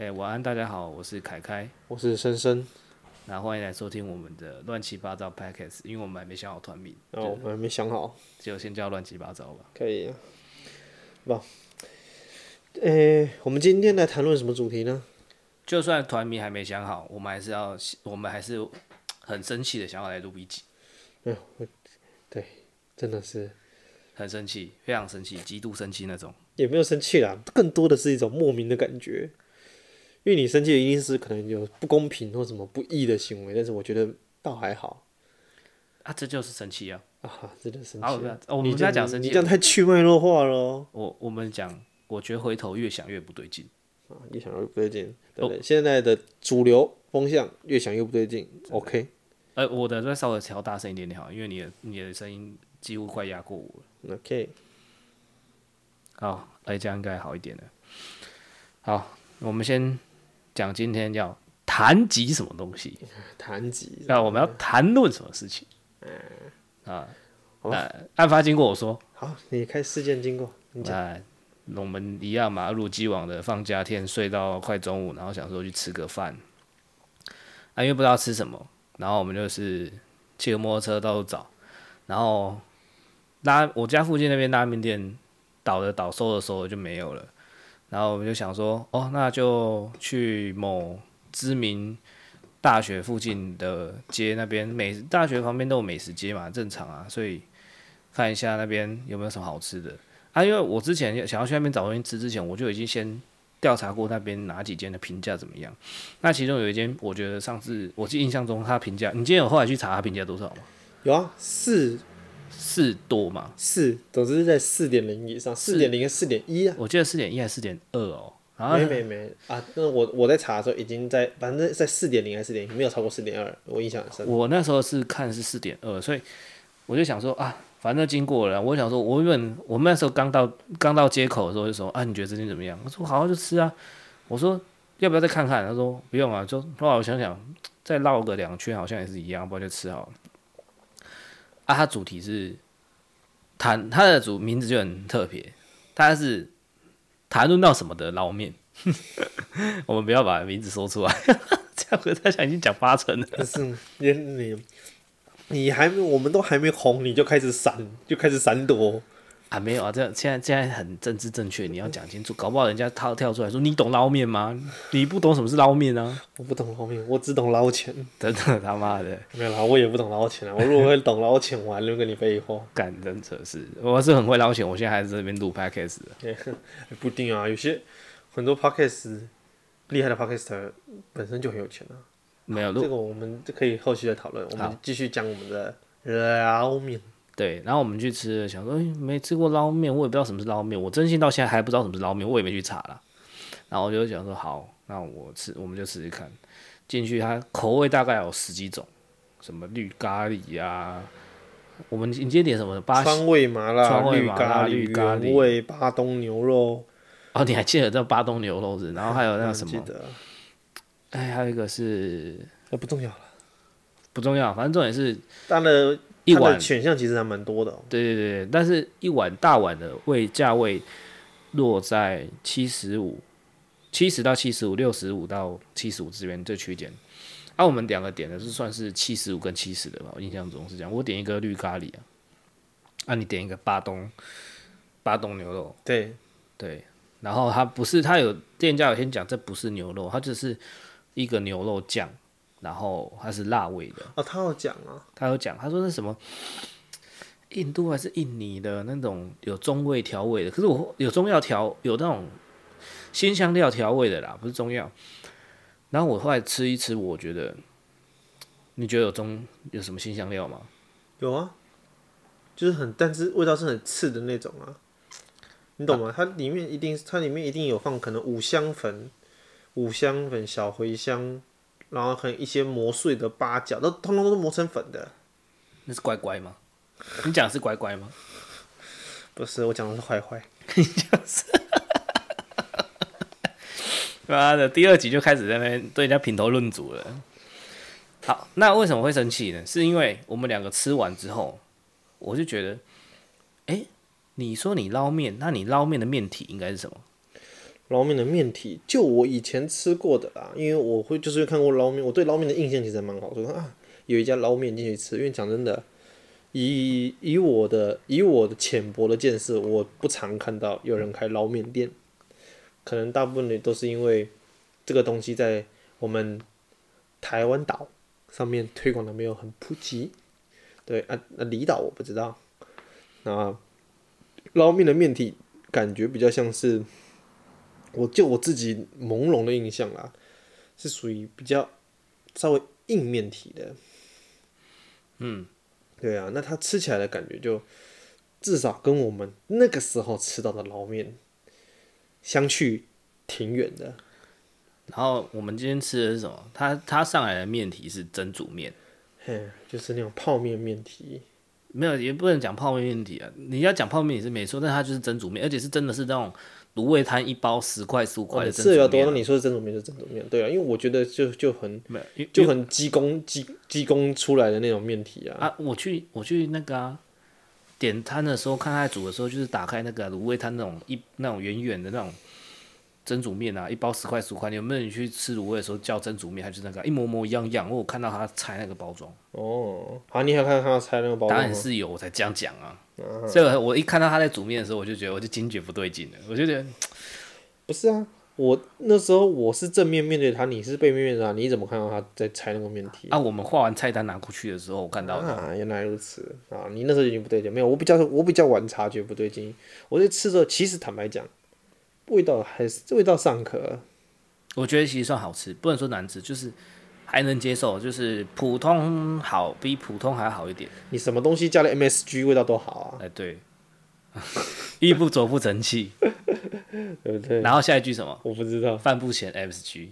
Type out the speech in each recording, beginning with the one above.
哎、欸，晚安，大家好，我是凯凯，我是深深，那欢迎来收听我们的乱七八糟 Podcast，因为我们还没想好团名，哦，我们还没想好，就先叫乱七八糟吧。可以，啊不，哎、欸，我们今天来谈论什么主题呢？就算团名还没想好，我们还是要，我们还是很生气的想要来录一集。哎呦，对，真的是很生气，非常生气，极度生气那种。也没有生气啦，更多的是一种莫名的感觉。因为你生气的一定是可能有不公平或什么不义的行为，但是我觉得倒还好。啊，这就是生气啊！啊，真的生气。好，我们不要讲生气，你这样太去脉络化了。我我们讲，我觉得回头越想越不对劲。啊，越想越不对劲，对不对？现在的主流风向越想越不对劲。OK。呃，我的再稍微调大声一点点好，因为你的你的声音几乎快压过我了。OK。好，哎，这样应该好一点了。好，我们先。讲今天要谈及什么东西？谈及那我们要谈论什么事情？嗯啊，那案发经过我说好，你开事件经过。那我们一样嘛，一如既往的放假天睡到快中午，然后想说去吃个饭。啊，因为不知道吃什么，然后我们就是骑个摩托车到处找，然后拉我家附近那边拉面店倒的倒，收的收的就没有了。然后我们就想说，哦，那就去某知名大学附近的街那边，美大学旁边都有美食街嘛，正常啊，所以看一下那边有没有什么好吃的啊。因为我之前想要去那边找东西吃之前，我就已经先调查过那边哪几间的评价怎么样。那其中有一间，我觉得上次我记印象中他评价，你今天有后来去查他评价多少吗？有啊，四。四多嘛？四，总之是在四点零以上，四点零跟四点一啊。我记得四点一还是四点二哦。没没没啊！那我我在查的时候已经在，反正在四点零还是四点一，没有超过四点二。我印象很深。我那时候是看是四点二，所以我就想说啊，反正经过了，我想说，我问我们那时候刚到刚到街口的时候就说啊，你觉得这间怎么样？我说好好就吃啊。我说要不要再看看？他说不用啊，就后来我想想，再绕个两圈好像也是一样，不然就吃好了。啊，它主题是谈它的主名字就很特别，它是谈论到什么的捞面，我们不要把名字说出来，这样大家已经讲八成了。可是你你还没，我们都还没红，你就开始闪，就开始闪躲。啊，没有啊，这样现在现在很政治正确，你要讲清楚，搞不好人家他跳出来说你懂捞面吗？你不懂什么是捞面啊？我不懂捞面，我只懂捞钱。真的他妈的，没有啦，我也不懂捞钱啊。我如果会懂捞钱，我还能跟你废话。干真扯是，我是很会捞钱，我现在还在这边录 podcast 的。不一定啊，有些很多 podcast 厉害的 podcaster 本身就很有钱啊。没有，这个我们就可以后续再讨论。我们继续讲我们的捞面。对，然后我们去吃，想说，诶，没吃过捞面，我也不知道什么是捞面，我真心到现在还不知道什么是捞面，我也没去查了。然后我就想说，好，那我吃，我们就试试看。进去，它口味大概有十几种，什么绿咖喱呀、啊，我们你今天点什么？巴川味麻辣、川味麻辣、绿咖喱、原味巴东牛肉。哦，你还记得这巴东牛肉是？然后还有那个什么？记得。哎，还有一个是，那不重要了，不重要，反正重点是，当然。一碗选项其实还蛮多的，哦，对对对，但是一碗大碗的位价位落在七十五，七十到七十五，六十五到七十五之间这区间。啊，我们两个点的是算是七十五跟七十的吧，我印象中是这样。我点一个绿咖喱啊，啊，你点一个巴东巴东牛肉，对对，然后它不是，它有店家有先讲这不是牛肉，它只是一个牛肉酱。然后它是辣味的哦，他有讲啊，他有讲，他说那什么印度还是印尼的那种有中味调味的，可是我有中药调有那种新香料调味的啦，不是中药。然后我后来吃一吃，我觉得你觉得有中有什么新香料吗？有啊，就是很，但是味道是很刺的那种啊，你懂吗？啊、它里面一定它里面一定有放可能五香粉、五香粉、小茴香。然后还有一些磨碎的八角，都通通都是磨成粉的。那是乖乖吗？你讲的是乖乖吗？不是，我讲的是坏坏。你讲是。妈的，第二集就开始在那边对人家品头论足了。好，那为什么会生气呢？是因为我们两个吃完之后，我就觉得，哎，你说你捞面，那你捞面的面体应该是什么？捞面的面体，就我以前吃过的啦，因为我会就是看过捞面，我对捞面的印象其实蛮好，说啊有一家捞面进去吃，因为讲真的，以以我的以我的浅薄的见识，我不常看到有人开捞面店，可能大部分的都是因为这个东西在我们台湾岛上面推广的没有很普及，对啊，那离岛我不知道，那捞面的面体感觉比较像是。我就我自己朦胧的印象啦，是属于比较稍微硬面体的，嗯，对啊，那它吃起来的感觉就至少跟我们那个时候吃到的捞面相去挺远的。然后我们今天吃的是什么？它它上来的面体是蒸煮面，嘿，就是那种泡面面体，没有也不能讲泡面面体啊。你要讲泡面也是没错，但它就是蒸煮面，而且是真的是那种。卤味摊一包十块十五块是有多。那你说的蒸煮面是蒸煮面，对啊，因为我觉得就就很就很鸡公鸡鸡公出来的那种面体啊。啊，我去我去那个啊，点摊的时候看他煮的时候，就是打开那个卤味摊那种一那种圆圆的那种蒸煮面啊，一包十块十五块。你有没有你去吃卤味的时候叫蒸煮面，还是那个一模模一样样？我看到他拆那个包装。哦，好，你有看到他拆那个包装？当然是有，我才这样讲啊。所以，我一看到他在煮面的时候，我就觉得，我就惊觉不对劲了。我就觉得，不是啊，我那时候我是正面面对他，你是背面面对他，你怎么看到他在拆那个面体？啊，我们画完菜单拿过去的时候，我看到啊，原来如此啊，你那时候已经不对劲，没有，我比较我比较晚察觉不对劲。我在吃的时候，其实坦白讲，味道还是味道尚可。我觉得其实算好吃，不能说难吃，就是。还能接受，就是普通好，比普通还好一点。你什么东西加了 MSG，味道都好啊。哎，对，衣不走不成器，对不对？然后下一句什么？我不知道。饭不咸 MSG，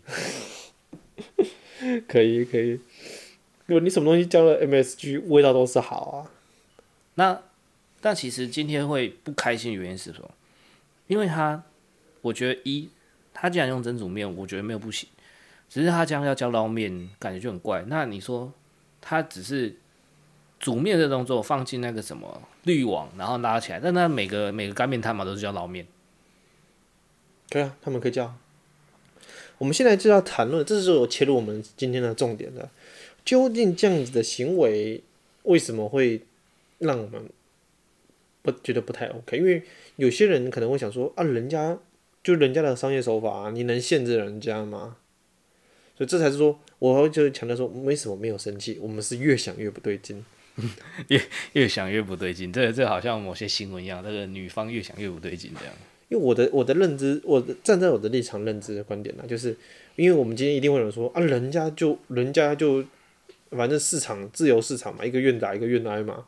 可以可以。如果你什么东西加了 MSG，味道都是好啊。那但其实今天会不开心的原因是什么？因为他，我觉得一，他既然用蒸煮面，我觉得没有不行。只是他这样要叫捞面，感觉就很怪。那你说，他只是煮面的动作放进那个什么滤网，然后拉起来。但那每个每个干面摊嘛，都是叫捞面。对啊，他们可以叫。我们现在就要谈论，这是我切入我们今天的重点的。究竟这样子的行为为什么会让我们不觉得不太 OK？因为有些人可能会想说啊，人家就人家的商业手法，你能限制人家吗？所以这才是说，我就强调说，为什么没有生气？我们是越想越不对劲，越越想越不对劲。这这好像某些新闻一样，那个女方越想越不对劲这样。因为我的我的认知，我的站在我的立场认知的观点呢，就是因为我们今天一定会有人说啊，人家就人家就反正市场自由市场嘛，一个愿打一个愿挨嘛，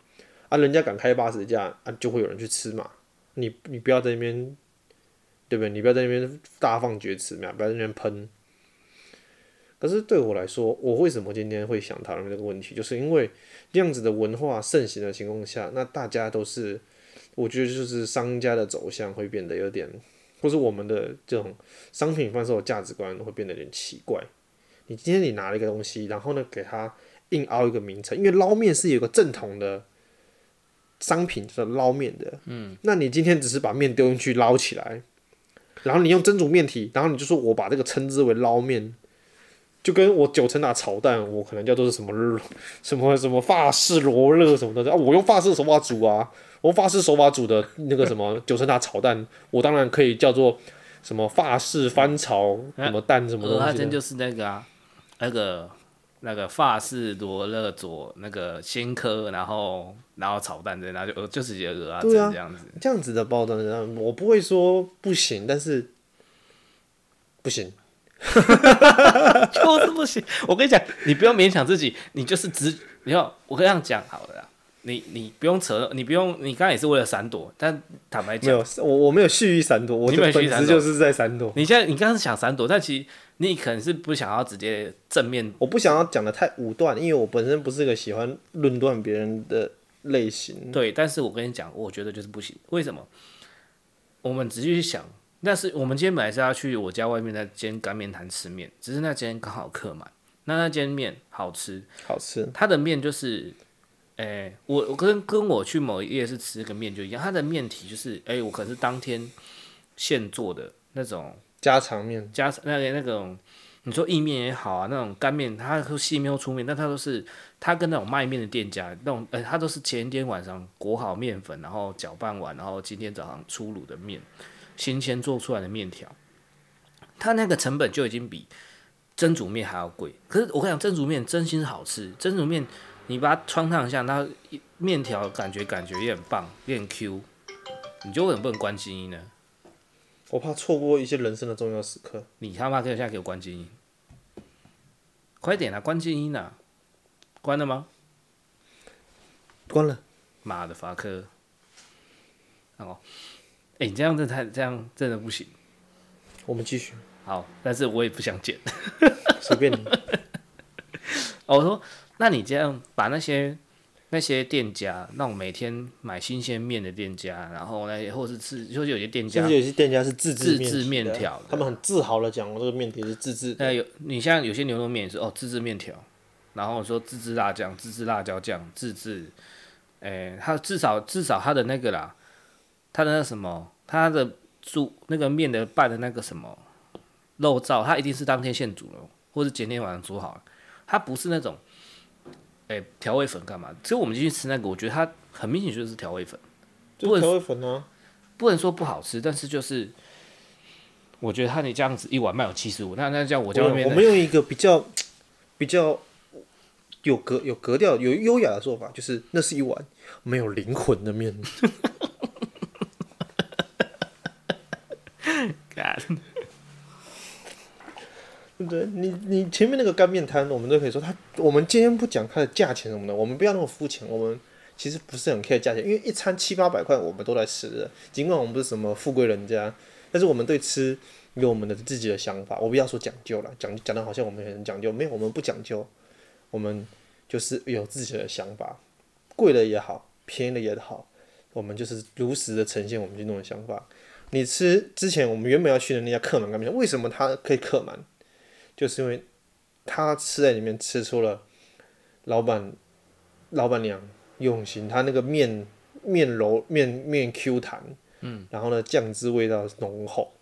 啊，人家敢开八十价啊，就会有人去吃嘛。你你不要在那边，对不对？你不要在那边大放厥词嘛，不要在那边喷。可是对我来说，我为什么今天会想讨论这个问题？就是因为这样子的文化盛行的情况下，那大家都是，我觉得就是商家的走向会变得有点，或是我们的这种商品贩售的价值观会变得有点奇怪。你今天你拿了一个东西，然后呢给它硬凹一个名称，因为捞面是有个正统的商品，就是捞面的。嗯。那你今天只是把面丢进去捞起来，然后你用蒸煮面体，然后你就说我把这个称之为捞面。就跟我九层塔炒蛋，我可能叫做是什么 什么什么法式罗勒什么的啊，我用法式手法煮啊，我用法式手法煮的那个什么 九层塔炒蛋，我当然可以叫做什么法式翻炒什么蛋什么东西。它真就是那个啊，那个那个法式罗勒佐那个鲜科，然后然后炒蛋这，然后就就是些鹅啊，这样子。这样子的包装，我不会说不行，但是不行。就是不行，我跟你讲，你不要勉强自己，你就是直，你要我跟这样讲好了啦，你你不用扯，你不用，你刚才也是为了闪躲，但坦白讲，没有，我我没有蓄意闪躲，我本质就是在闪躲。你现在你刚刚是想闪躲，但其实你可能是不想要直接正面，我不想要讲的太武断，因为我本身不是个喜欢论断别人的类型。对，但是我跟你讲，我觉得就是不行，为什么？我们仔细去想。但是我们今天本来是要去我家外面那间干面摊吃面，只是那间刚好客满。那那间面好吃，好吃。它的面就是，诶、欸，我我跟跟我去某一夜市吃个面就一样，它的面体就是，诶、欸，我可能是当天现做的那种家常面，家那个那种，你说意面也好啊，那种干面，它细面或粗面，但它都是它跟那种卖面的店家那种，呃，它都是前一天晚上裹好面粉，然后搅拌完，然后今天早上出炉的面，新鲜做出来的面条，它那个成本就已经比蒸煮面还要贵。可是我跟你讲，蒸煮面真心是好吃，蒸煮面你把它穿烫一下，它面条感觉感觉也很棒，也很 Q。你就为什么不能关静音呢？我怕错过一些人生的重要时刻。你他妈可以现在给我关静音，快点啊！关静音啊！关了吗？关了。妈的，法克！哦，哎、欸，你这样子太这样真的不行。我们继续。好，但是我也不想剪。随便你。哦，我说，那你这样把那些。那些店家，那种每天买新鲜面的店家，然后那些或是自，就是有些店家，甚至有些店家是自制自制面条，他们很自豪的讲，我这个面条是自制。那有你像有些牛肉面也是哦，自制面条，然后说自制辣酱、自制辣椒酱、自制，诶，他至少至少他的那个啦，他的那什么，他的煮那个面的拌的那个什么肉燥，他一定是当天现煮的，或是前天晚上煮好了，他不是那种。哎、欸，调味粉干嘛？其实我们进去吃那个，我觉得它很明显就是调味粉，就是调味粉啊，不能说不好吃，但是就是我觉得他你这样子一碗卖有七十五，那那叫我家外面，我们用一个比较比较有格有格调、有优雅的做法，就是那是一碗没有灵魂的面。对，你你前面那个干面摊，我们都可以说他。我们今天不讲它的价钱什么的，我们不要那么肤浅。我们其实不是很 care 价钱，因为一餐七八百块，我们都在吃的。尽管我们不是什么富贵人家，但是我们对吃有我们的自己的想法。我不要说讲究了，讲讲的好像我们很讲究，没有，我们不讲究，我们就是有自己的想法。贵的也好，便宜的也好，我们就是如实的呈现我们这种想法。你吃之前，我们原本要去的那家客满干面，为什么它可以客满？就是因为他吃在里面吃出了老板老板娘用心，他那个面面柔面面 Q 弹，嗯，然后呢酱汁味道浓厚，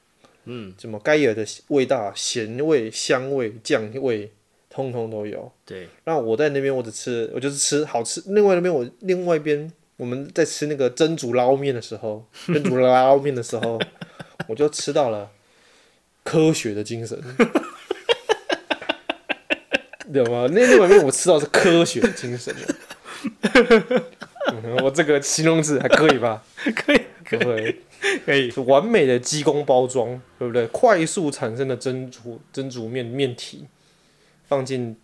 嗯，什么该有的味道咸味香味酱味通通都有。对，那我在那边我只吃我就是吃好吃，另外那边我另外一边我们在吃那个蒸煮捞面的时候，蒸煮捞面的时候，我就吃到了科学的精神。对吗？那那碗面我吃到是科学精神 嗯，我这个形容词还可以吧？可以，可以，可以，是完美的鸡公包装，对不对？快速产生的蒸煮蒸煮面面体，放进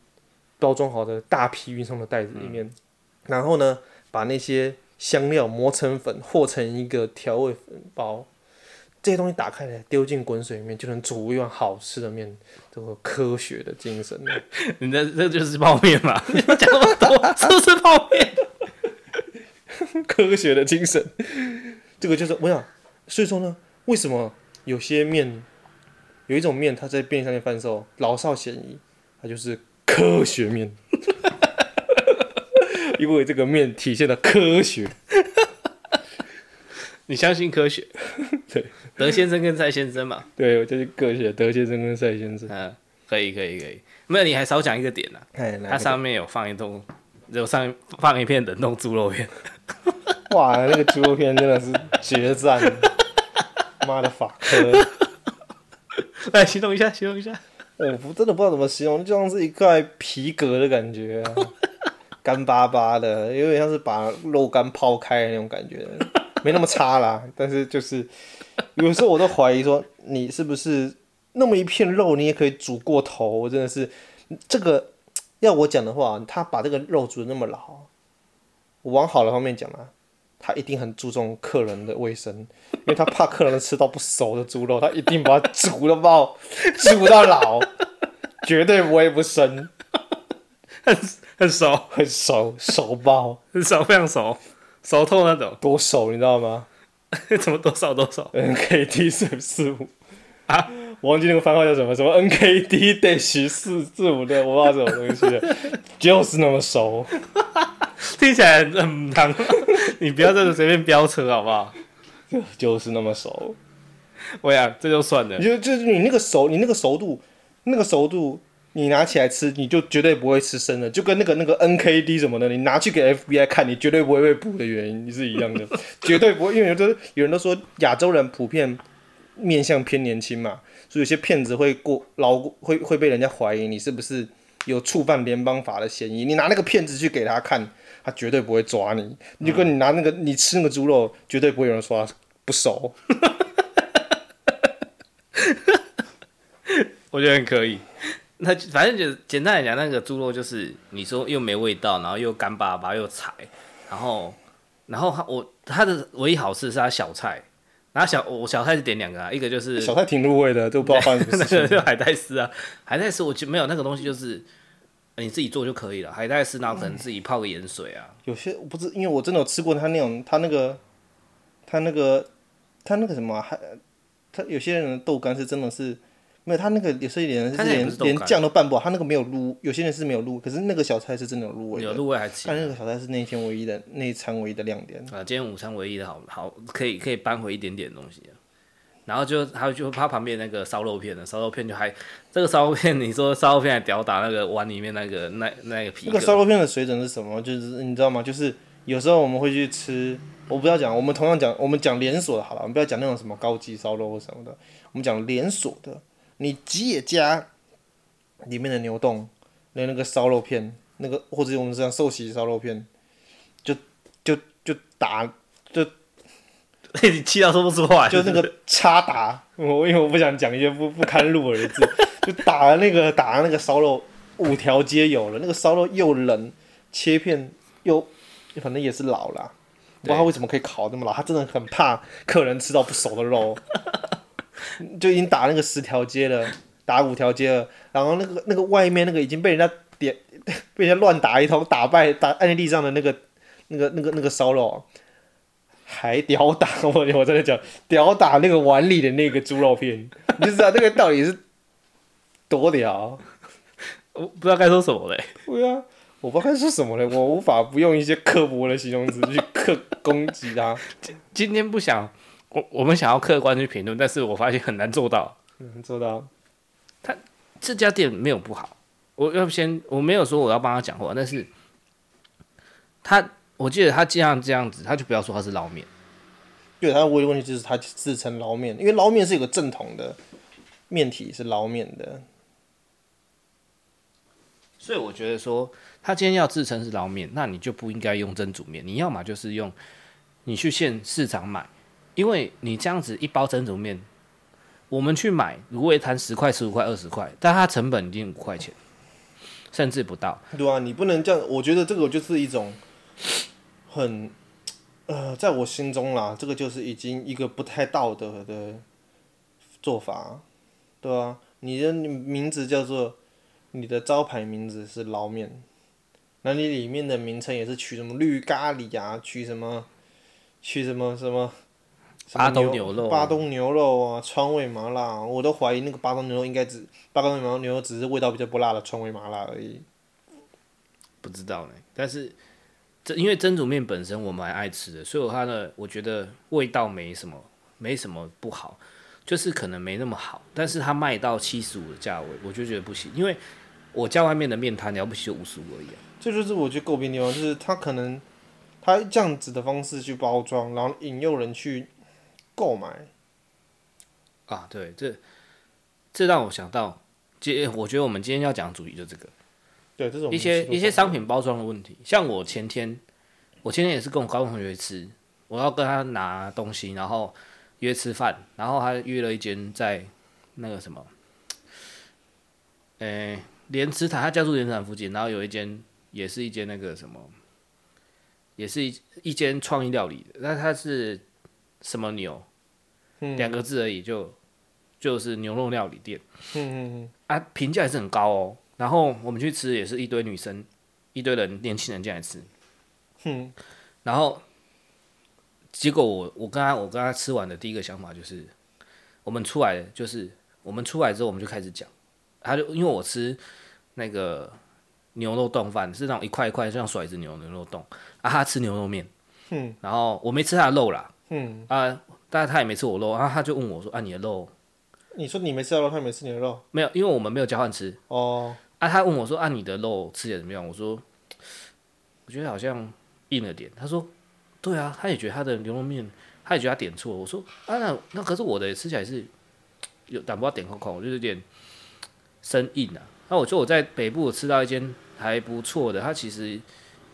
包装好的大批运送的袋子里面，嗯、然后呢，把那些香料磨成粉，和成一个调味粉包。这些东西打开来，丢进滚水里面，就能煮一碗好吃的面。这个科学的精神，你这这就是泡面嘛？你 们讲那么多，是不是泡面？科学的精神，这个就是我想，所以说呢，为什么有些面，有一种面，它在便利商店贩售，老少咸宜，它就是科学面，因为这个面体现了科学。你相信科学？对，德先生跟蔡先生嘛。对，我就是科学，德先生跟蔡先生。嗯，可以，可以，可以。没有，你还少讲一个点呢、啊。它上面有放一栋，有上放一片冷冻猪肉片。哇，那个猪肉片真的是绝赞！妈的法科！来形容一下，形容一下。我不真的不知道怎么形容，就像是一块皮革的感觉、啊，干巴巴的，有点像是把肉干抛开的那种感觉。没那么差啦，但是就是有时候我都怀疑说，你是不是那么一片肉，你也可以煮过头？我真的是这个要我讲的话，他把这个肉煮的那么老，我往好的方面讲啊，他一定很注重客人的卫生，因为他怕客人吃到不熟的猪肉，他一定把它煮了爆，煮到老，绝对不会不生，很很熟，很熟，熟爆，很熟，非常熟。熟透那种，多熟你知道吗？怎么多少多少？N K D 四四五啊，我忘记那个番号叫什么，什么 N K D dash 四四五的，我不知道什么东西，就是那么熟，听起来很烫。你不要在这随便飙车好不好？就是那么熟。我呀，这就算了。就就是你那个熟，你那个熟度，那个熟度，你拿起来吃，你就绝对不会吃生的，就跟那个那个 NKD 什么的，你拿去给 FBI 看，你绝对不会被捕的原因是一样的，绝对不会，因为有的有人都说亚洲人普遍面相偏年轻嘛，所以有些骗子会过老会会被人家怀疑你是不是有触犯联邦法的嫌疑，你拿那个骗子去给他看，他绝对不会抓你，你就跟你拿那个你吃那个猪肉，绝对不会有人说他不熟。我觉得很可以。那反正就简单来讲，那个猪肉就是你说又没味道，然后又干巴巴又柴，然后然后他我他的唯一好吃是他小菜，然后小我小菜是点两个啊，一个就是小菜挺入味的，都不知道放什么事。那个就海带丝啊，海带丝我就没有那个东西，就是你自己做就可以了。海带丝然后可能自己泡个盐水啊。有些我不知，因为我真的有吃过他那种，他那个他那个他那个什么还他有些人的豆干是真的是。没有，他那个有些人是连是连酱都拌不好，他那个没有卤，有些人是没有卤，可是那个小菜是真的有卤味的。有卤味还行。但那个小菜是那一天唯一的那一餐唯一的亮点。啊，今天午餐唯一的好好可以可以扳回一点点东西，然后就还有就他旁边那个烧肉片的烧肉片就还这个烧肉片，你说烧肉片还吊打那个碗里面那个那那个皮。那个烧肉片的水准是什么？就是你知道吗？就是有时候我们会去吃，我不要讲，我们同样讲，我们讲连锁的好了，我们不要讲那种什么高级烧肉或什么的，我们讲连锁的。你吉野家里面的牛冻，那那个烧肉片，那个或者我们这样寿喜烧肉片，就就就打就，你气到说不出话，就那个插打，我因为我不想讲一些不不堪入耳的字，就打了那个打了那个烧肉五条街有了，那个烧肉又冷，切片又反正也是老了，不知道他为什么可以烤那么老，他真的很怕客人吃到不熟的肉。就已经打那个十条街了，打五条街了，然后那个那个外面那个已经被人家点，被人家乱打一通，打败打按在地上的那个那个那个那个烧肉，还屌打我我在那讲屌打那个碗里的那个猪肉片，你就知道那个到底是多屌，我不知道该说什么嘞。对啊，我不知道该说什么嘞，我无法不用一些刻薄的形容词去刻攻击他。今今天不想。我我们想要客观去评论，但是我发现很难做到。嗯，做到。他这家店没有不好，我要先我没有说我要帮他讲话，但是他我记得他既然这样子，他就不要说他是捞面。对，他唯一问题就是他自称捞面，因为捞面是有个正统的面体是捞面的，所以我觉得说他今天要自称是捞面，那你就不应该用蒸煮面，你要么就是用你去现市场买。因为你这样子一包蒸煮面，我们去买卤味摊十块、十五块、二十块，但它成本已经五块钱，甚至不到。对啊，你不能这样。我觉得这个就是一种很呃，在我心中啦，这个就是已经一个不太道德的做法，对啊，你的名字叫做你的招牌名字是捞面，那你里面的名称也是取什么绿咖喱啊，取什么取什么什么。巴东牛肉，巴东牛肉啊，川味麻辣，我都怀疑那个巴东牛肉应该只巴东牛牛肉只是味道比较不辣的川味麻辣而已。不知道呢，但是这因为蒸煮面本身我蛮爱吃的，所以它的我觉得味道没什么，没什么不好，就是可能没那么好。但是它卖到七十五的价位，我就觉得不行，因为我家外面的面摊了不起就五十五而已啊。这就是我觉得诟病的地方，就是它可能它这样子的方式去包装，然后引诱人去。购买啊，对，这这让我想到，今我觉得我们今天要讲的主题就这个，对，这种一些一些商品包装的问题。像我前天，我前天也是跟我高中同学吃，我要跟他拿东西，然后约吃饭，然后他约了一间在那个什么，诶，莲池潭，他家住莲池潭附近，然后有一间也是一间那个什么，也是一一间创意料理的，那他是。什么牛？两、嗯、个字而已就，就就是牛肉料理店。嗯嗯嗯。啊，评价也是很高哦。然后我们去吃，也是一堆女生，一堆人，年轻人进来吃。嗯。然后，结果我我跟他我跟他吃完的第一个想法就是，我们出来就是我们出来之后我们就开始讲，他就因为我吃那个牛肉冻饭是那种一块一块像甩子牛牛肉冻，啊他吃牛肉面。嗯。然后我没吃他的肉啦。嗯啊，但是他也没吃我肉，然后他就问我说：“啊，你的肉？”你说你没吃到肉，他也没吃你的肉？没有，因为我们没有交换吃。哦。啊，他问我说：“啊，你的肉吃起来怎么样？”我说：“我觉得好像硬了点。”他说：“对啊，他也觉得他的牛肉面，他也觉得他点错。”我说：“啊，那那可是我的吃起来是有胆不知道点空空，我就有点生硬啊。”那我说我在北部吃到一间还不错的，它其实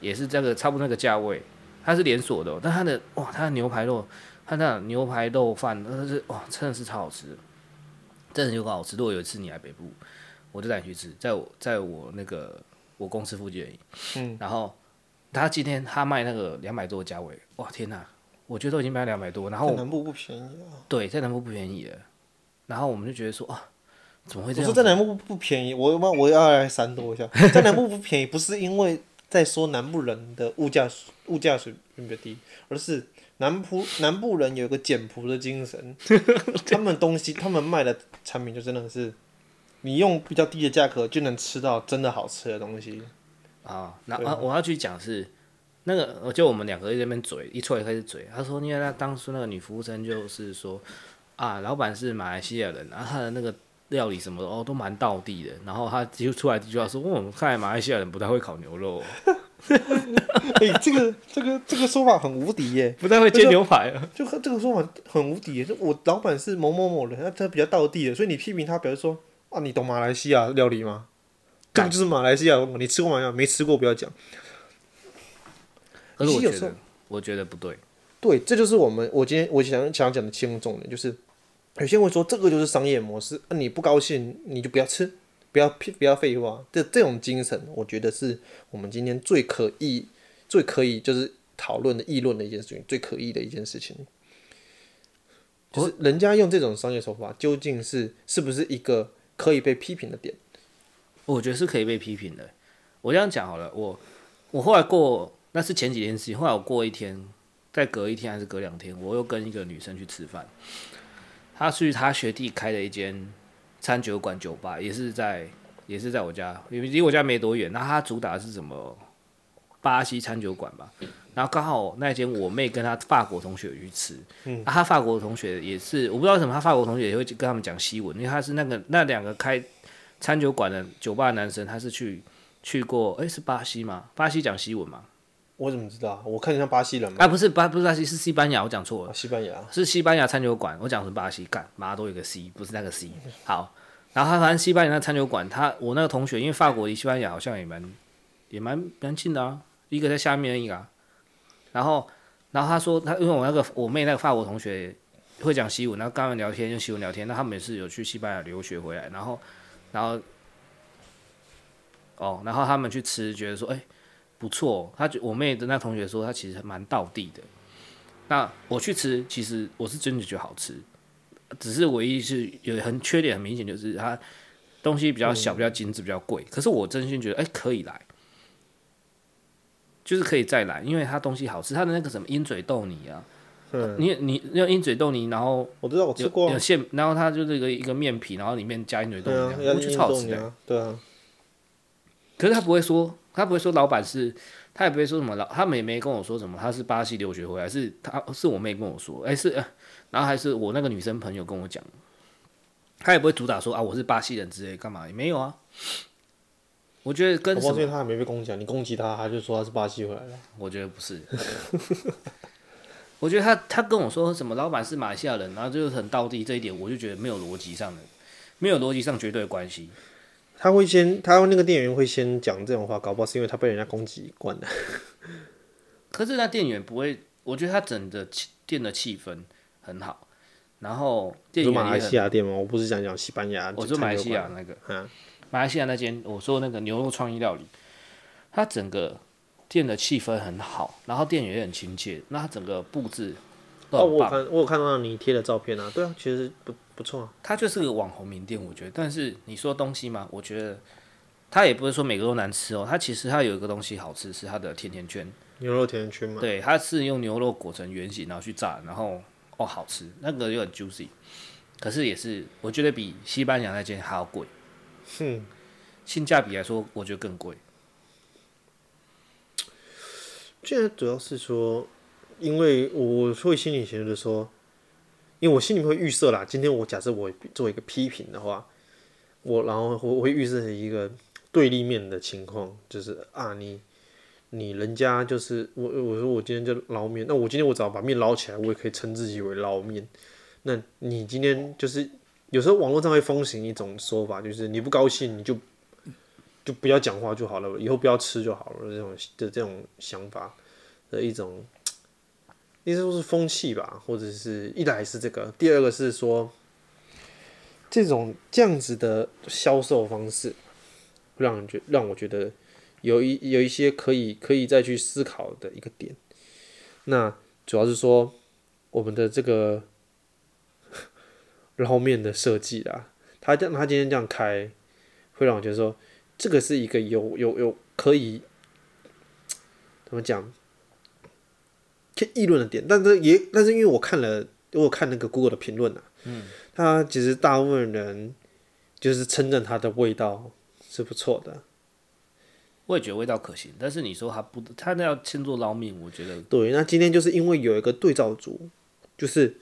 也是这个差不多那个价位，它是连锁的，但它的哇，它的牛排肉，它那牛排肉饭，那是哇，真的是超好吃的，真的有个好吃。如果有一次你来北部，我就带你去吃，在我在我那个我公司附近而已。嗯。然后他今天他卖那个两百多的价位，哇天哪，我觉得都已经卖两百多，然后在南部不便宜啊。对，在南部不便宜了。然后我们就觉得说啊。怎么会这样？我说在南部不便宜，我我我要来闪躲一下，在南部不便宜，不是因为在说南部人的物价物价水平比较低，而是南部南部人有一个简朴的精神，他们东西他们卖的产品就真的是，你用比较低的价格就能吃到真的好吃的东西啊。那啊，我要去讲是那个，就我们两个在那边嘴一出来开始嘴，他说因为他当初那个女服务生就是说啊，老板是马来西亚人，然后他的那个。料理什么的哦，都蛮道地的。然后他就出来一句话说：“我们看来马来西亚人不太会烤牛肉。”哎、欸，这个这个这个说法很无敌耶，不太会煎牛排啊。就这个说法很无敌耶。就我老板是某某某人，他他比较道地的，所以你批评他，比如说啊，你懂马来西亚料理吗？这就是马来西亚，你吃过吗？没吃过不要讲。可是我觉得，我觉得不对。对，这就是我们我今天我想想讲的切中重点，就是。有些人会说这个就是商业模式，那、啊、你不高兴你就不要吃，不要不要废话。这这种精神，我觉得是我们今天最可议、最可以就是讨论的议论的一件事情，最可议的一件事情，就是人家用这种商业手法，究竟是是不是一个可以被批评的点？我觉得是可以被批评的。我这样讲好了，我我后来过那是前几天事情，后来我过一天，再隔一天还是隔两天，我又跟一个女生去吃饭。他去他学弟开的一间餐酒馆酒吧，也是在也是在我家，因为离我家没多远。那他主打的是什么巴西餐酒馆吧？然后刚好那间我妹跟她法国同学有去吃，嗯，啊、他法国同学也是，我不知道为什么他法国同学也会跟他们讲西文，因为他是那个那两个开餐酒馆的酒吧的男生，他是去去过，诶、欸，是巴西吗？巴西讲西文吗？我怎么知道？我看你像巴西人吗？啊，不是巴，不是巴西，是西班牙。我讲错了。西班牙是西班牙餐酒馆。我讲成巴西，干嘛都有个 C，不是那个 C。好，然后他反正西班牙那餐酒馆，他我那个同学，因为法国离西班牙好像也蛮也蛮蛮近的啊，一个在下面一个啊。然后，然后他说他因为我那个我妹那个法国同学会讲西文，然后刚刚聊天用西文聊天，那他们也是有去西班牙留学回来，然后，然后，哦，然后他们去吃，觉得说，哎、欸。不错，他觉我妹的那同学说他其实蛮道地的。那我去吃，其实我是真的觉得好吃，只是唯一是有很缺点很明显，就是它东西比较小、比较精致、比较贵。可是我真心觉得，哎、欸，可以来，就是可以再来，因为它东西好吃。它的那个什么鹰嘴豆泥啊，嗯、你你用鹰嘴豆泥，然后我知道我吃过，有馅，然后它就是一个一个面皮，然后里面加鹰嘴豆泥，我觉得超好吃的。对啊，可是他不会说。他不会说老板是，他也不会说什么老，他们也没跟我说什么，他是巴西留学回来，是他是我妹跟我说，哎、欸、是，然后还是我那个女生朋友跟我讲，他也不会主打说啊我是巴西人之类干嘛也没有啊，我觉得跟什么，我他还没被攻击，你攻击他，他就说他是巴西回来的，我觉得不是，我觉得他他跟我说什么老板是马来西亚人，然后就是很道地这一点，我就觉得没有逻辑上的，没有逻辑上绝对的关系。他会先，他那个店员会先讲这种话，搞不好是因为他被人家攻击惯了。可是那店员不会，我觉得他整个店的气氛很好。然后店员，马来西亚店吗？我不是讲讲西班牙。我说马来西亚那个，嗯，马来西亚那间，我说那个牛肉创意料理，他整个店的气氛很好，然后店员也很亲切，那他整个布置。哦，我有看，我有看到你贴的照片啊，对啊，其实不不错啊。它就是个网红名店，我觉得。但是你说东西嘛，我觉得它也不是说每个都难吃哦。它其实它有一个东西好吃，是它的甜甜圈。牛肉甜甜圈嘛。对，它是用牛肉裹成圆形，然后去炸，然后哦好吃，那个又很 juicy。可是也是，我觉得比西班牙那间还要贵。哼，性价比来说，我觉得更贵。现在主要是说。因为我会心里觉得说，因为我心里会预设啦，今天我假设我做一个批评的话，我然后我会预设一个对立面的情况，就是啊，你你人家就是我我说我今天就捞面，那我今天我只要把面捞起来，我也可以称自己为捞面。那你今天就是有时候网络上会风行一种说法，就是你不高兴你就就不要讲话就好了，以后不要吃就好了，这种的这种想法的一种。意思说是风气吧，或者是一来是这个，第二个是说，这种这样子的销售方式，让人觉让我觉得有一有一些可以可以再去思考的一个点。那主要是说我们的这个 捞面的设计啦，他这样他今天这样开，会让我觉得说这个是一个有有有可以怎么讲？议论的点，但是也，但是因为我看了，我看那个 Google 的评论啊，嗯，他其实大部分人就是称赞它的味道是不错的，我也觉得味道可行。但是你说它不，它那要称作捞面，我觉得对。那今天就是因为有一个对照组，就是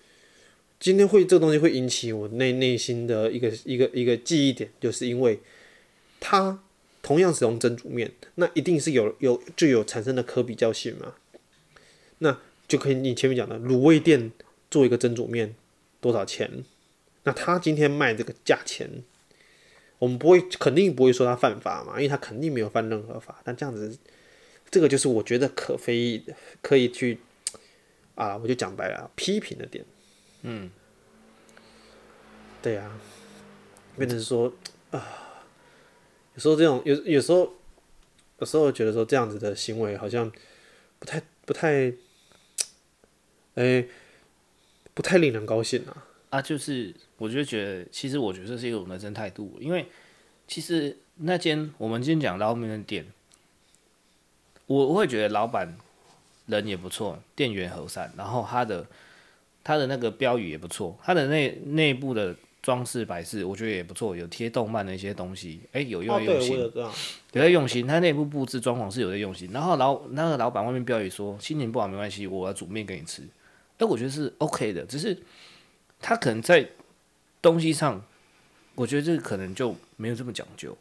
今天会这个东西会引起我内内心的一个一个一个记忆点，就是因为它同样使用蒸煮面，那一定是有有就有产生的可比较性嘛，那。就可以，你前面讲的卤味店做一个蒸煮面多少钱？那他今天卖这个价钱，我们不会肯定不会说他犯法嘛，因为他肯定没有犯任何法。但这样子，这个就是我觉得可非，可以去啊，我就讲白了，批评的点。嗯，对呀、啊，变成说啊，有时候这种有有时候有时候觉得说这样子的行为好像不太不太。哎、欸，不太令人高兴啊！啊，就是我就觉得，其实我觉得这是一种人生态度，因为其实那间我们今天讲捞面的店，我我会觉得老板人也不错，店员和善，然后他的他的那个标语也不错，他的内内部的装饰摆饰我觉得也不错，有贴动漫的一些东西，哎、欸，有用用心，有在用心，他内部布置装潢是有在用心，然后老那个老板外面标语说心情不好没关系，我要煮面给你吃。哎，我觉得是 OK 的，只是他可能在东西上，我觉得这个可能就没有这么讲究。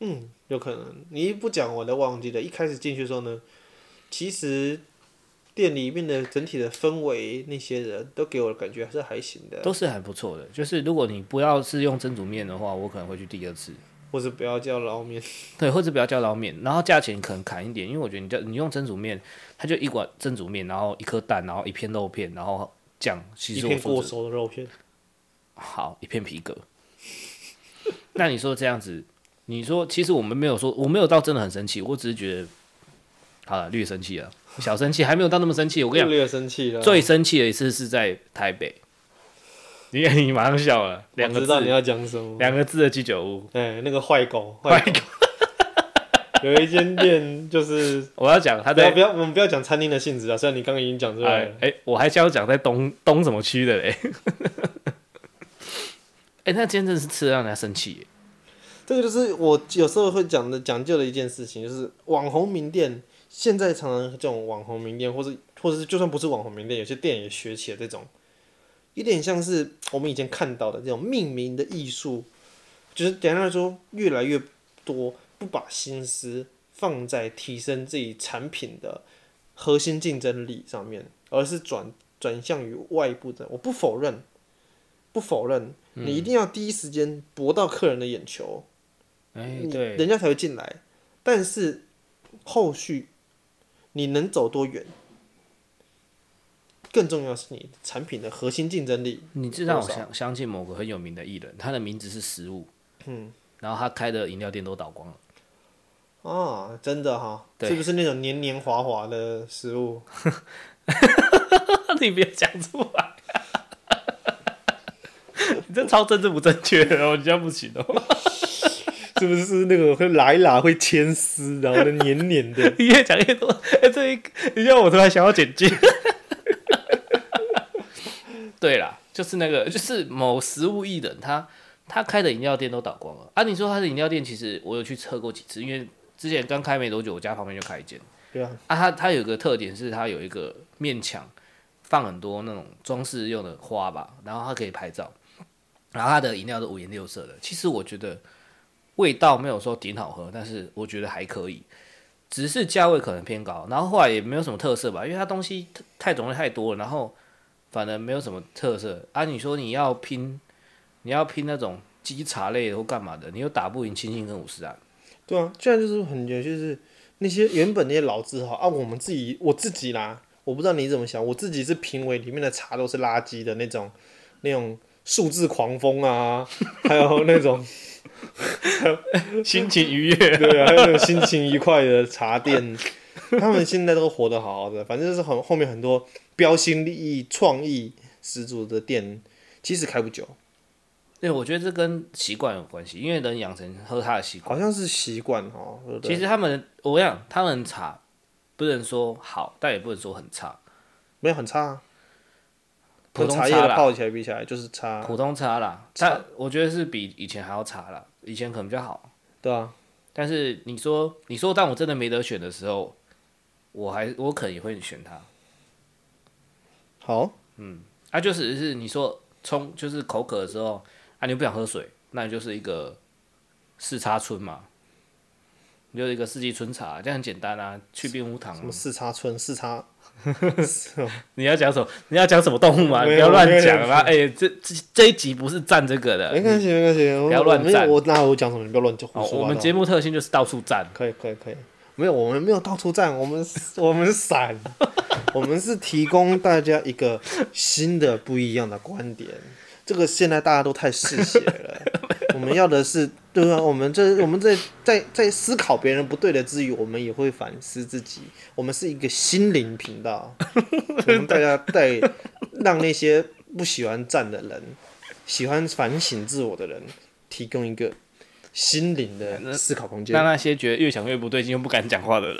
嗯，有可能你一不讲我都忘记了。一开始进去的时候呢，其实店里面的整体的氛围，那些人都给我的感觉还是还行的，都是还不错的。就是如果你不要是用蒸煮面的话，我可能会去第二次。或者不要叫捞面，对，或者不要叫捞面，然后价钱可能砍一点，因为我觉得你叫你用蒸煮面，它就一碗蒸煮面，然后一颗蛋，然后一片肉片，然后酱，其实我一片过熟的肉片，好，一片皮革。那你说这样子，你说其实我们没有说，我没有到真的很生气，我只是觉得，好了，略生气了，小生气，还没有到那么生气。我跟你讲，略生气了，最生气的一次是在台北。你你马上笑了，两个字，知道你要讲什么？两个字的居酒屋，哎，那个坏狗，坏狗。有一间店，就是 我要讲，他在不要，我们不要讲餐厅的性质啊。虽然你刚刚已经讲出来了，哎、欸，我还想要讲在东东什么区的嘞。哎、欸，那今天真的是吃的让人家生气。这个就是我有时候会讲的讲究的一件事情，就是网红名店。现在常常这种网红名店，或者或者是就算不是网红名店，有些店也学起了这种。有点像是我们以前看到的这种命名的艺术，就是简单来说，越来越多不把心思放在提升自己产品的核心竞争力上面，而是转转向于外部的。我不否认，不否认，你一定要第一时间博到客人的眼球，哎，对，人家才会进来。但是后续你能走多远？更重要是你产品的核心竞争力。你知道，我相相信某个很有名的艺人，他的名字是食物，嗯，然后他开的饮料店都倒光了。啊，真的哈？是不是那种黏黏滑滑的食物？你别讲出来，你这超政治不正确的哦，你这样不行哦。是不是那个会拉一拉会牵丝，然后呢黏黏的？你越讲越多，哎，这一，你让我突然想要剪辑。对啦，就是那个，就是某食物艺人，他他开的饮料店都倒光了啊！你说他的饮料店，其实我有去测过几次，因为之前刚开没多久，我家旁边就开一间。对啊，啊，他他有个特点是，他有一个面墙放很多那种装饰用的花吧，然后他可以拍照，然后他的饮料都五颜六色的。其实我觉得味道没有说顶好喝，但是我觉得还可以，只是价位可能偏高。然后后来也没有什么特色吧，因为它东西太种类太多了，然后反正没有什么特色啊。你说你要拼，你要拼那种机茶类的或干嘛的，你又打不赢清新跟五十啊。对啊，这样就是很就是那些原本那些老字号啊，我们自己我自己啦。我不知道你怎么想，我自己是评为里面的茶都是垃圾的那种，那种数字狂风啊，还有那种 心情愉悦，对啊，还有那种心情愉快的茶店，他们现在都活得好好的，反正就是很后面很多标新立异、创意十足的店，其实开不久。对，我觉得这跟习惯有关系，因为人养成喝它的习惯，好像是习惯哈。其实他们，我想他们茶。不能说好，但也不能说很差，没有很差啊。普通茶啦，泡起来比起来就是差。普通茶啦，但我觉得是比以前还要差啦。以前可能比较好。对啊。但是你说，你说，当我真的没得选的时候，我还我可能也会选它。好。嗯，啊，就是是你说冲就是口渴的时候，啊，你不想喝水，那你就是一个四叉村嘛。你就是一个四季春茶，这样很简单啊，去冰无糖。什么四叉村四叉？你要讲什么？你要讲什么动物吗？不要乱讲啦！哎、欸，这这这一集不是站这个的。没关系，没关系，不要乱站。我那我讲什么？你不要乱讲。我们节目特性就是到处站。可以，可以，可以。没有，我们没有到处站，我们 我们散，我们是提供大家一个新的、不一样的观点。这个现在大家都太嗜血了。我们要的是，对啊，我们这我们在在在思考别人不对的之余，我们也会反思自己。我们是一个心灵频道，我们大家带让那些不喜欢站的人，喜欢反省自我的人，提供一个。心灵的思考空间，让那些觉得越想越不对劲又不敢讲话的人，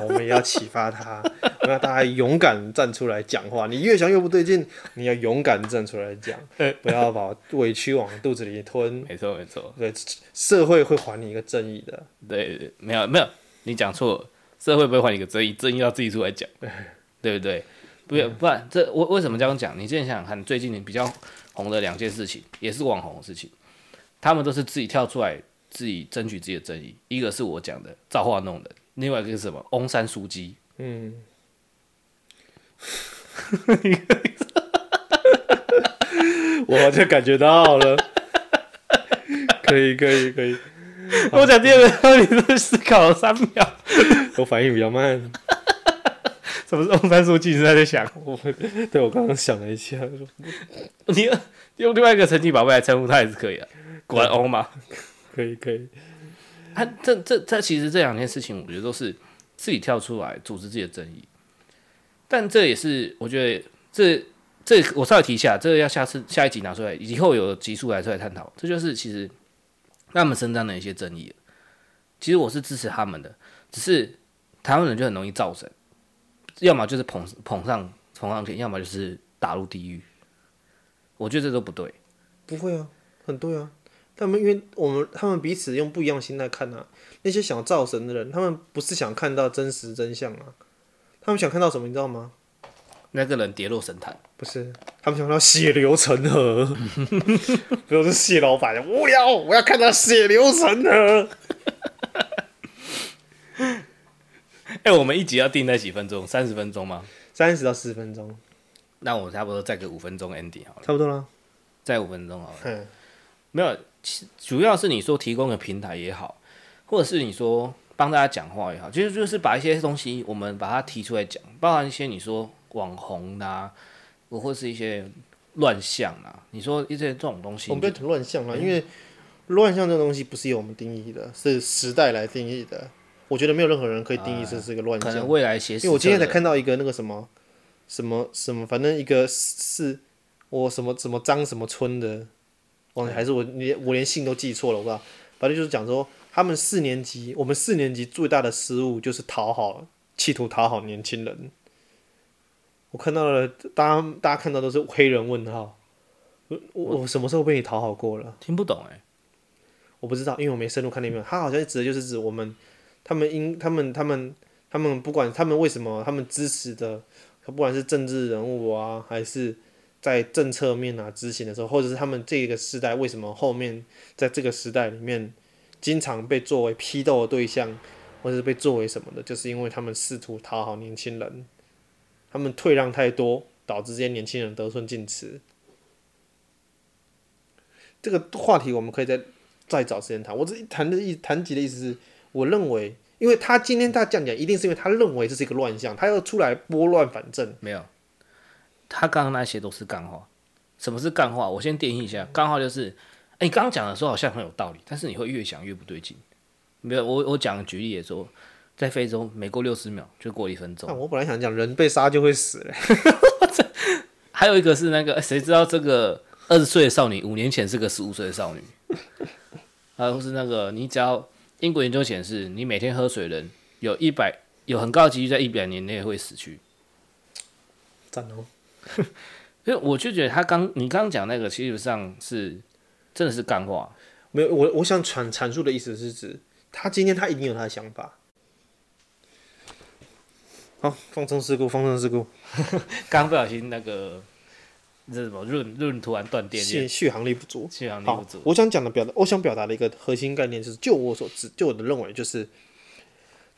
我们也要启发他，让大家勇敢站出来讲话。你越想越不对劲，你要勇敢站出来讲，不要把委屈往肚子里吞。没错没错，对，社会会还你一个正义的。对，没有没有，你讲错了，社会不会还你一个正义，正义要自己出来讲，对不对？不要不然这我为什么这样讲？你现在想想看，最近你比较红的两件事情，也是网红的事情，他们都是自己跳出来。自己争取自己的正义，一个是我讲的造化弄人，另外一个是什么？翁山书记。嗯，我好像感觉到了，可以可以可以。我讲第二个，你是思考了三秒，我反应比较慢。什么是翁山书记？你在在想？我对我刚刚想了一下，你用另外一个神奇宝贝来称呼他也是可以的，果然翁嘛。可以可以，他这这这其实这两件事情，我觉得都是自己跳出来组织自己的争议。但这也是我觉得这这我稍微提一下，这个要下次下一集拿出来，以后有集数来出来探讨。这就是其实他们伸张的一些争议。其实我是支持他们的，只是台湾人就很容易造神，要么就是捧捧上捧上天，要么就是打入地狱。我觉得这都不对。不会啊，很对啊。他们因为我们他们彼此用不一样的心态看啊，那些想造神的人，他们不是想看到真实真相啊，他们想看到什么，你知道吗？那个人跌落神坛，不是，他们想看到血流成河。比如是谢老板，无聊，我要看到血流成河。哎、欸，我们一集要定在几分钟？三十分钟吗？三十到四十分钟。那我差不多再给五分钟 ending 好了。差不多了，再五分钟好了。没有。主要是你说提供的平台也好，或者是你说帮大家讲话也好，其实就是把一些东西我们把它提出来讲，包含一些你说网红啊，或是一些乱象啊，你说一些这种东西，我们不要讲乱象啊，因为乱象这个东西不是由我们定义的，是时代来定义的。我觉得没有任何人可以定义这是一个乱象。可能未来写，因为我今天才看到一个那个什么什么什么，反正一个是我什么什么张什么村的。还是我连我连姓都记错了，我不知道。反正就是讲说，他们四年级，我们四年级最大的失误就是讨好，企图讨好年轻人。我看到了，大家大家看到都是黑人问号。我我什么时候被你讨好过了？听不懂哎、欸，我不知道，因为我没深入看那边。他好像指的就是指我们，他们因他们他们他们不管他们为什么，他们支持的不管是政治人物啊，还是在政策面啊执行的时候，或者是他们这个时代为什么后面在这个时代里面经常被作为批斗的对象，或者是被作为什么的，就是因为他们试图讨好年轻人，他们退让太多，导致这些年轻人得寸进尺。这个话题我们可以再再找时间谈。我这一谈的意谈及的意思是，我认为，因为他今天他这样讲，一定是因为他认为这是一个乱象，他要出来拨乱反正。没有，他刚刚那些都是干话。什么是干话？我先定义一下，干话就是，哎，你刚刚讲的时候好像很有道理，但是你会越想越不对劲。没有，我我讲举例也说，在非洲，每过六十秒就过一分钟。我本来想讲人被杀就会死了，还有一个是那个，谁知道这个？二十岁的少女，五年前是个十五岁的少女。还有是那个，你只要英国研究显示，你每天喝水人有一百有很高的几率在一百年内会死去。赞哦！因为我就觉得他刚你刚刚讲那个，其实上是真的是干话。没有，我我想阐阐述的意思是指，他今天他一定有他的想法。好，放松事故，放松事故。刚不小心那个。这什么？润润突然断电，续续航力不足。续航力不足。我想讲的表达，我想表达的一个核心概念就是，就我所知，就我的认为，就是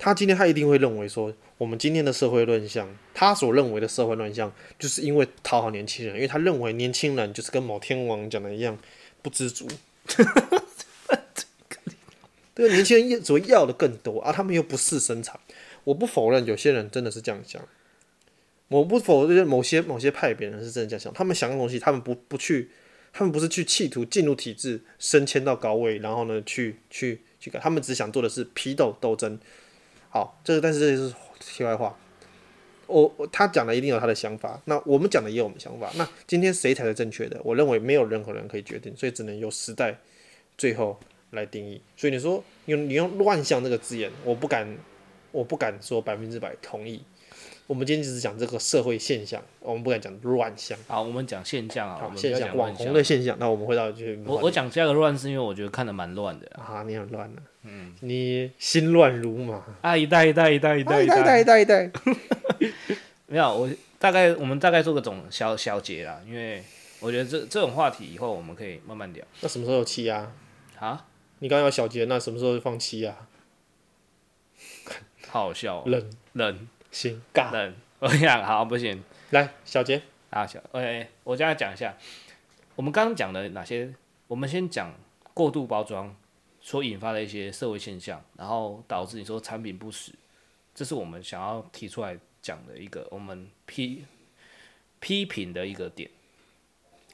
他今天他一定会认为说，我们今天的社会乱象，他所认为的社会乱象，就是因为讨好年轻人，因为他认为年轻人就是跟某天王讲的一样不知足。对，年轻人只会要的更多啊，他们又不事生产。我不否认有些人真的是这样想。我不否认某些某些派别人是真的这样想，他们想要的东西，他们不不去，他们不是去企图进入体制，升迁到高位，然后呢去去去改，他们只想做的是批斗斗争。好，这个但是这是题外话。我他讲的一定有他的想法，那我们讲的也有我们想法。那今天谁才是正确的？我认为没有任何人可以决定，所以只能由时代最后来定义。所以你说用你用乱象这个字眼，我不敢我不敢说百分之百同意。我们今天只是讲这个社会现象，我们不敢讲乱象。好，我们讲现象啊，好我们现象网红的现象。那我们回到就是我我讲这个乱是因为我觉得看的蛮乱的啊，你很乱的，嗯，你心乱如麻啊，一代一代一代一代一代一代一代，没有，我大概我们大概做个总小小结啦，因为我觉得这这种话题以后我们可以慢慢聊。那什么时候有气压？啊？你刚刚有小结，那什么时候放气压？好好笑，冷冷。行，尬冷，我想好不行，来小杰啊小，OK，我这样讲一下，我们刚刚讲的哪些？我们先讲过度包装所引发的一些社会现象，然后导致你说产品不实，这是我们想要提出来讲的一个我们批批评的一个点。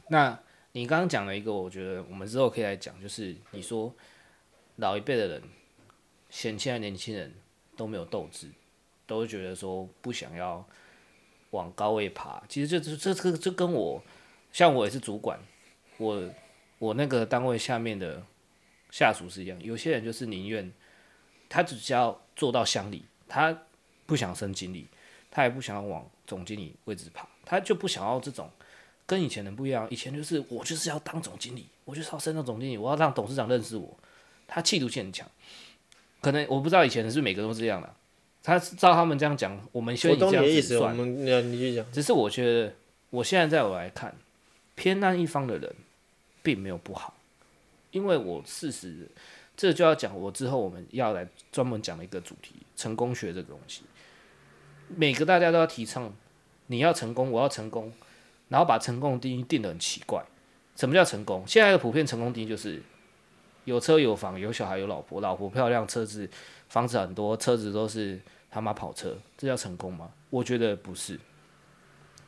那你刚刚讲了一个，我觉得我们之后可以来讲，就是你说老一辈的人嫌现在年轻人都没有斗志。都觉得说不想要往高位爬，其实这这这这这跟我，像我也是主管，我我那个单位下面的下属是一样，有些人就是宁愿他只需要做到乡里，他不想升经理，他也不想要往总经理位置爬，他就不想要这种跟以前人不一样，以前就是我就是要当总经理，我就是要升到总经理，我要让董事长认识我，他企图性很强，可能我不知道以前是不是每个都这样的。他照他们这样讲，我们先以这样子算。只是我觉得，我现在在我来看，偏那一方的人，并没有不好，因为我事实，这就要讲我之后我们要来专门讲的一个主题——成功学这个东西。每个大家都要提倡，你要成功，我要成功，然后把成功的定义定得很奇怪。什么叫成功？现在的普遍成功定义就是有车有房有小孩有老婆，老婆漂亮，车子房子很多，车子都是。他妈跑车，这叫成功吗？我觉得不是，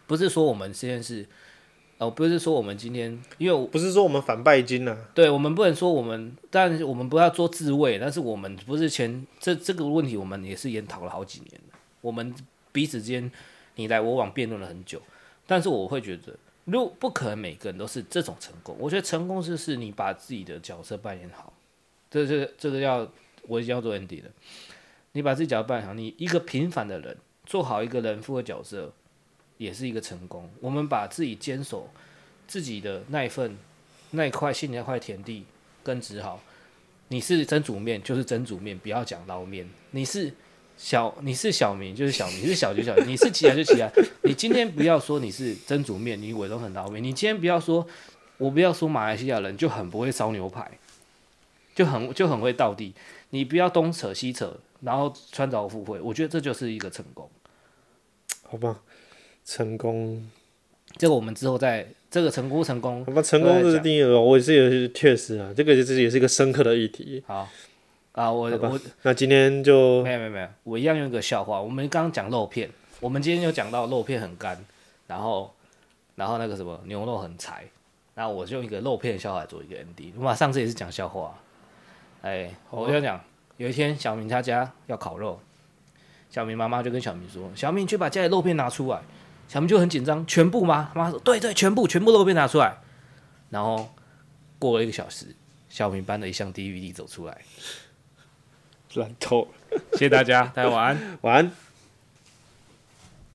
不是说我们现在是，哦，不是说我们今天，因为不是说我们反拜金呢、啊。对，我们不能说我们，但我们不要做自卫，但是我们不是前这这个问题，我们也是研讨了好几年了。我们彼此之间你来我往辩论了很久，但是我会觉得，如果不可能每个人都是这种成功。我觉得成功就是你把自己的角色扮演好，这这这个要我已经要做 ND 了。你把自己角色扮好，你一个平凡的人做好一个人夫的角色，也是一个成功。我们把自己坚守自己的那一份那一块心里那块田地根植好。你是蒸煮面就是蒸煮面，不要讲捞面。你是小你是小明就是小明，你是小就小，你是起来就起来。你今天不要说你是蒸煮面，你伪装很捞面。你今天不要说，我不要说马来西亚人就很不会烧牛排，就很就很会倒地。你不要东扯西扯，然后穿凿附会，我觉得这就是一个成功。好吧，成功。这个我们之后再这个成功成功。好吧，成功这个定义，我也是也是确实啊，这个就是也是一个深刻的议题。好。啊，我我那今天就没有没有没有，我一样用一个笑话。我们刚刚讲肉片，我们今天就讲到肉片很干，然后然后那个什么牛肉很柴，然后我就用一个肉片的笑话来做一个 ND。我上次也是讲笑话，哎，我就讲有一天小明他家要烤肉，小明妈妈就跟小明说：“小明，你去把家里肉片拿出来。”小明就很紧张，全部吗？他妈说：“对对，全部全部肉片拿出来。”然后过了一个小时，小明搬了一箱 DVD 走出来。烂透了，谢谢大家，大家晚安，晚安。